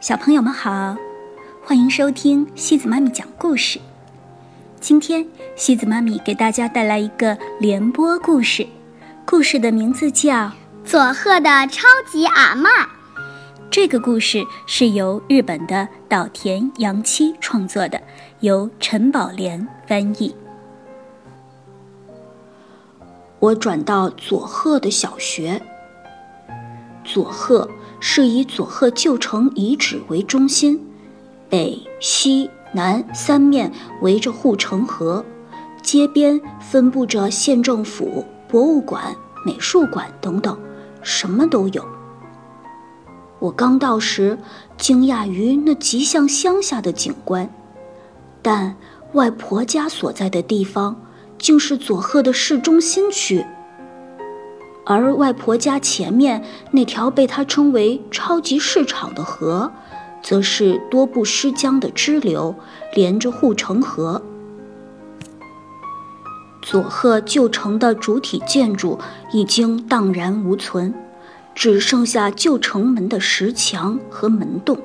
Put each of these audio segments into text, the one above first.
小朋友们好，欢迎收听西子妈咪讲故事。今天西子妈咪给大家带来一个联播故事，故事的名字叫《佐贺的超级阿嬷》。这个故事是由日本的岛田洋七创作的，由陈宝莲翻译。我转到佐贺的小学。佐贺。是以佐贺旧城遗址为中心，北、西、南三面围着护城河，街边分布着县政府、博物馆、美术馆等等，什么都有。我刚到时，惊讶于那极像乡下的景观，但外婆家所在的地方，竟是佐贺的市中心区。而外婆家前面那条被她称为“超级市场”的河，则是多布施江的支流，连着护城河。佐贺旧城的主体建筑已经荡然无存，只剩下旧城门的石墙和门洞。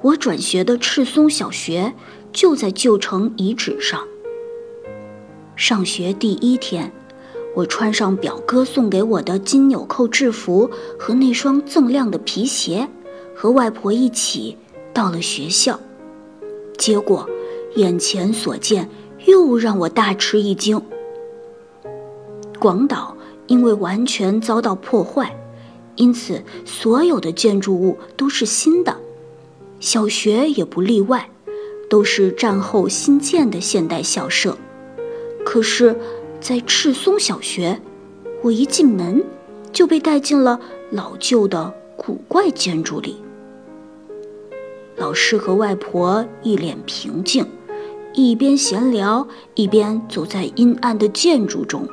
我转学的赤松小学就在旧城遗址上。上学第一天。我穿上表哥送给我的金纽扣制服和那双锃亮的皮鞋，和外婆一起到了学校。结果，眼前所见又让我大吃一惊。广岛因为完全遭到破坏，因此所有的建筑物都是新的，小学也不例外，都是战后新建的现代校舍。可是。在赤松小学，我一进门就被带进了老旧的古怪建筑里。老师和外婆一脸平静，一边闲聊一边走在阴暗的建筑中。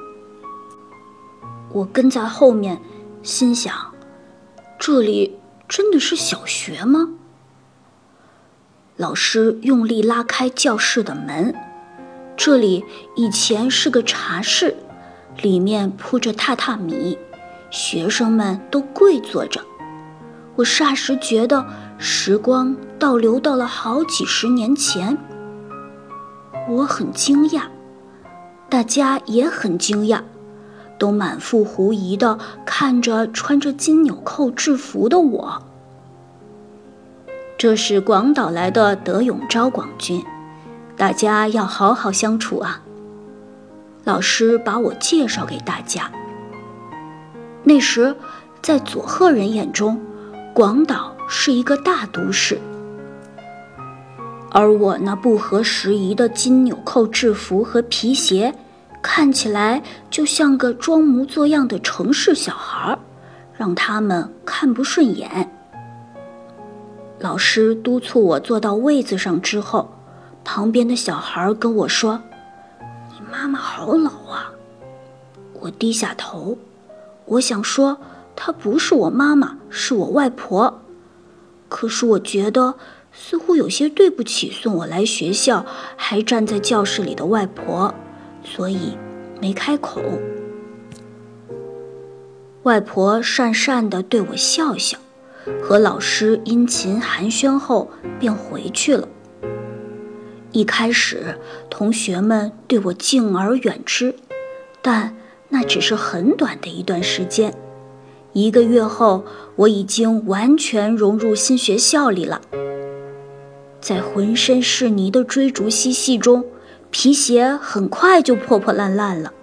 我跟在后面，心想：这里真的是小学吗？老师用力拉开教室的门。这里以前是个茶室，里面铺着榻榻米，学生们都跪坐着。我霎时觉得时光倒流到了好几十年前。我很惊讶，大家也很惊讶，都满腹狐疑地看着穿着金纽扣制服的我。这是广岛来的德永昭广君。大家要好好相处啊！老师把我介绍给大家。那时，在佐贺人眼中，广岛是一个大都市，而我那不合时宜的金纽扣制服和皮鞋，看起来就像个装模作样的城市小孩，让他们看不顺眼。老师督促我坐到位子上之后。旁边的小孩跟我说：“你妈妈好老啊。”我低下头，我想说她不是我妈妈，是我外婆。可是我觉得似乎有些对不起送我来学校还站在教室里的外婆，所以没开口。外婆讪讪地对我笑笑，和老师殷勤寒暄后便回去了。一开始，同学们对我敬而远之，但那只是很短的一段时间。一个月后，我已经完全融入新学校里了。在浑身是泥的追逐嬉戏中，皮鞋很快就破破烂烂了。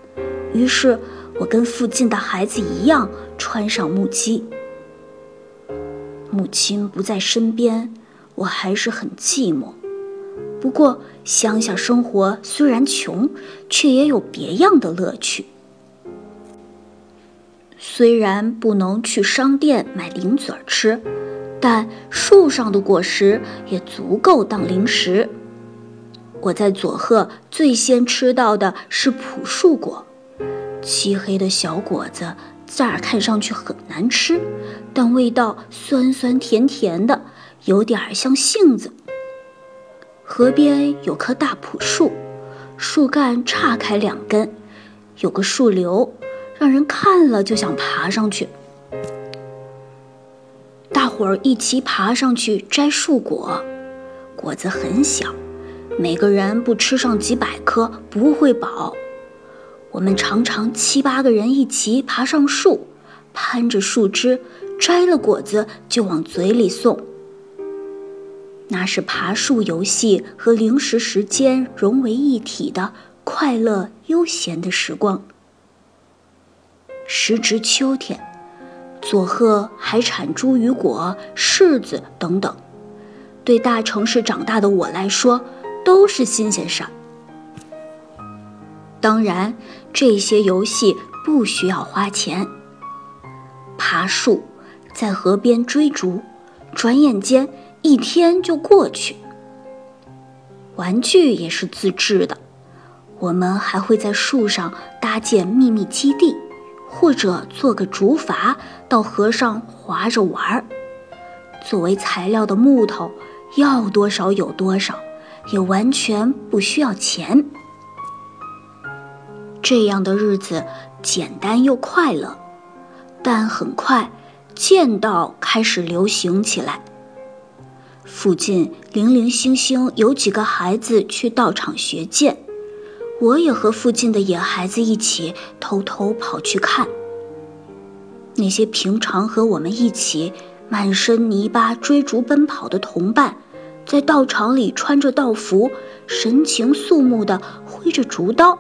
于是，我跟附近的孩子一样穿上木屐。母亲不在身边，我还是很寂寞。不过，乡下生活虽然穷，却也有别样的乐趣。虽然不能去商店买零嘴儿吃，但树上的果实也足够当零食。我在佐贺最先吃到的是朴树果，漆黑的小果子，乍看上去很难吃，但味道酸酸甜甜的，有点像杏子。河边有棵大朴树，树干岔开两根，有个树瘤，让人看了就想爬上去。大伙儿一起爬上去摘树果，果子很小，每个人不吃上几百颗不会饱。我们常常七八个人一起爬上树，攀着树枝，摘了果子就往嘴里送。那是爬树游戏和零食时间融为一体的快乐悠闲的时光。时值秋天，佐贺还产茱萸果、柿子等等，对大城市长大的我来说都是新鲜事儿。当然，这些游戏不需要花钱。爬树，在河边追逐，转眼间一天就过去。玩具也是自制的，我们还会在树上搭建秘密基地，或者做个竹筏到河上划着玩儿。作为材料的木头，要多少有多少，也完全不需要钱。这样的日子简单又快乐，但很快剑道开始流行起来。附近零零星星有几个孩子去道场学剑，我也和附近的野孩子一起偷偷跑去看。那些平常和我们一起满身泥巴追逐奔跑的同伴，在道场里穿着道服，神情肃穆地挥着竹刀。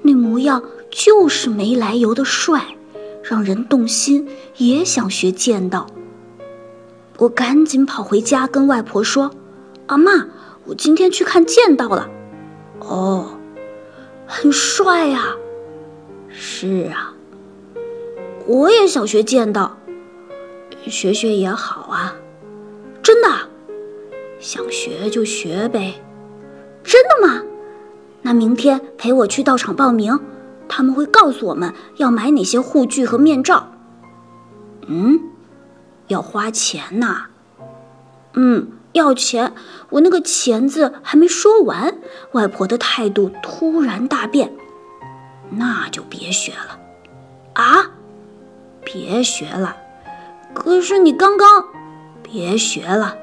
那模样就是没来由的帅，让人动心，也想学剑道。我赶紧跑回家跟外婆说：“阿妈，我今天去看剑道了。”哦，很帅呀。是啊，我也想学剑道，学学也好啊。真的，想学就学呗。真的吗？那明天陪我去道场报名，他们会告诉我们要买哪些护具和面罩。嗯，要花钱呐。嗯，要钱。我那个钱字还没说完，外婆的态度突然大变。那就别学了。啊，别学了。可是你刚刚，别学了。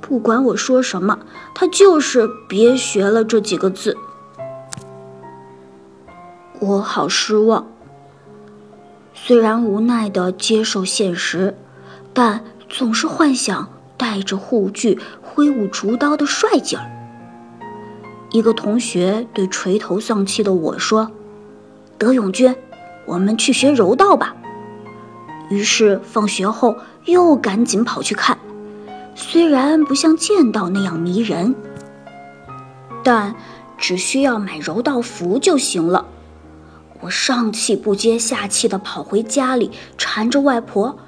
不管我说什么，他就是别学了这几个字。我好失望。虽然无奈的接受现实，但总是幻想带着护具挥舞竹刀的帅劲儿。一个同学对垂头丧气的我说：“德永君，我们去学柔道吧。”于是放学后又赶紧跑去看。虽然不像剑道那样迷人，但只需要买柔道服就行了。我上气不接下气地跑回家里，缠着外婆，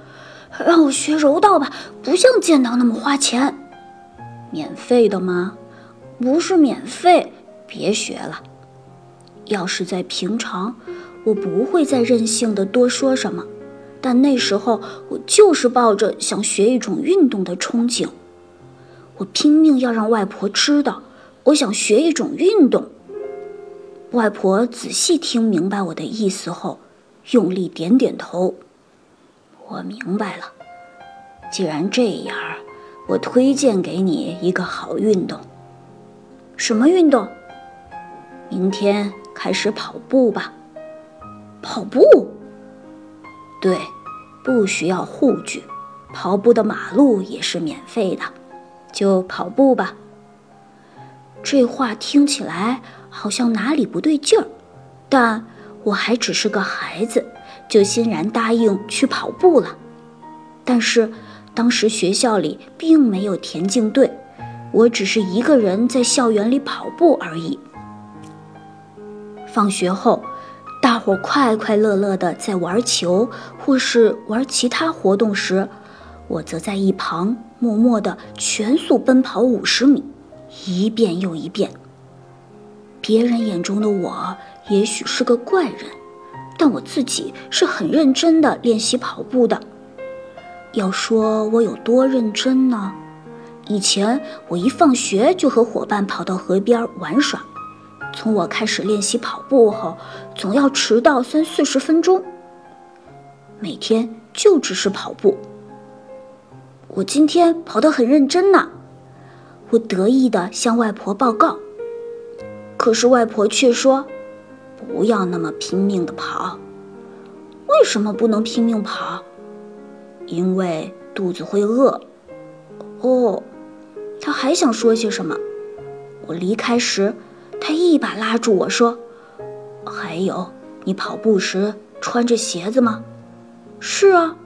让我学柔道吧，不像剑道那么花钱。免费的吗？不是免费，别学了。要是在平常，我不会再任性的多说什么。但那时候，我就是抱着想学一种运动的憧憬，我拼命要让外婆知道，我想学一种运动。外婆仔细听明白我的意思后，用力点点头。我明白了。既然这样，我推荐给你一个好运动。什么运动？明天开始跑步吧。跑步。对，不需要护具，跑步的马路也是免费的，就跑步吧。这话听起来好像哪里不对劲儿，但我还只是个孩子，就欣然答应去跑步了。但是当时学校里并没有田径队，我只是一个人在校园里跑步而已。放学后。大伙快快乐乐的在玩球或是玩其他活动时，我则在一旁默默的全速奔跑五十米，一遍又一遍。别人眼中的我也许是个怪人，但我自己是很认真的练习跑步的。要说我有多认真呢？以前我一放学就和伙伴跑到河边玩耍。从我开始练习跑步后，总要迟到三四十分钟。每天就只是跑步，我今天跑得很认真呢。我得意地向外婆报告。可是外婆却说：“不要那么拼命地跑。”为什么不能拼命跑？因为肚子会饿。哦，他还想说些什么？我离开时，他一把拉住我说：“还有，你跑步时穿着鞋子吗？”“是啊。”“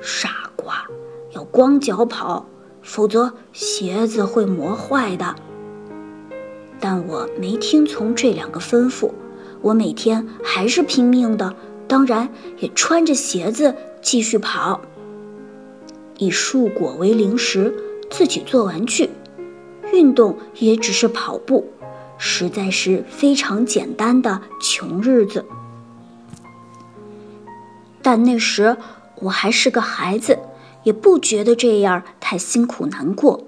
傻瓜，要光脚跑，否则鞋子会磨坏的。”但我没听从这两个吩咐，我每天还是拼命的。当然也穿着鞋子继续跑，以树果为零食，自己做玩具，运动也只是跑步，实在是非常简单的穷日子。但那时我还是个孩子，也不觉得这样太辛苦难过。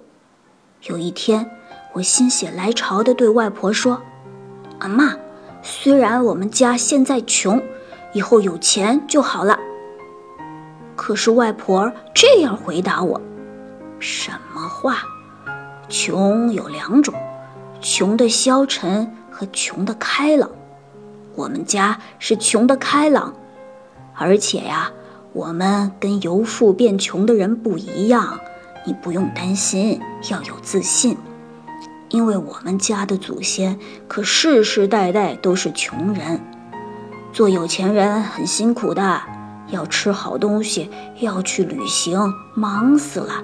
有一天，我心血来潮地对外婆说：“阿妈，虽然我们家现在穷。”以后有钱就好了。可是外婆这样回答我：“什么话？穷有两种，穷的消沉和穷的开朗。我们家是穷的开朗，而且呀，我们跟由富变穷的人不一样。你不用担心，要有自信，因为我们家的祖先可世世代代都是穷人。”做有钱人很辛苦的，要吃好东西，要去旅行，忙死了。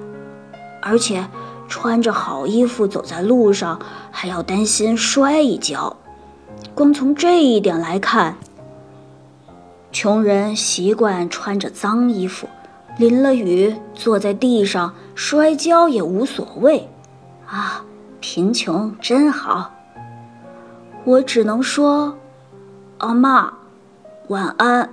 而且穿着好衣服走在路上，还要担心摔一跤。光从这一点来看，穷人习惯穿着脏衣服，淋了雨坐在地上摔跤也无所谓。啊，贫穷真好。我只能说，阿妈。晚安，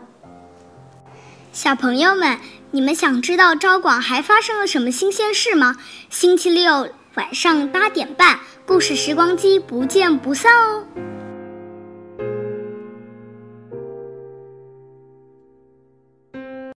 小朋友们，你们想知道昭广还发生了什么新鲜事吗？星期六晚上八点半，故事时光机不见不散哦。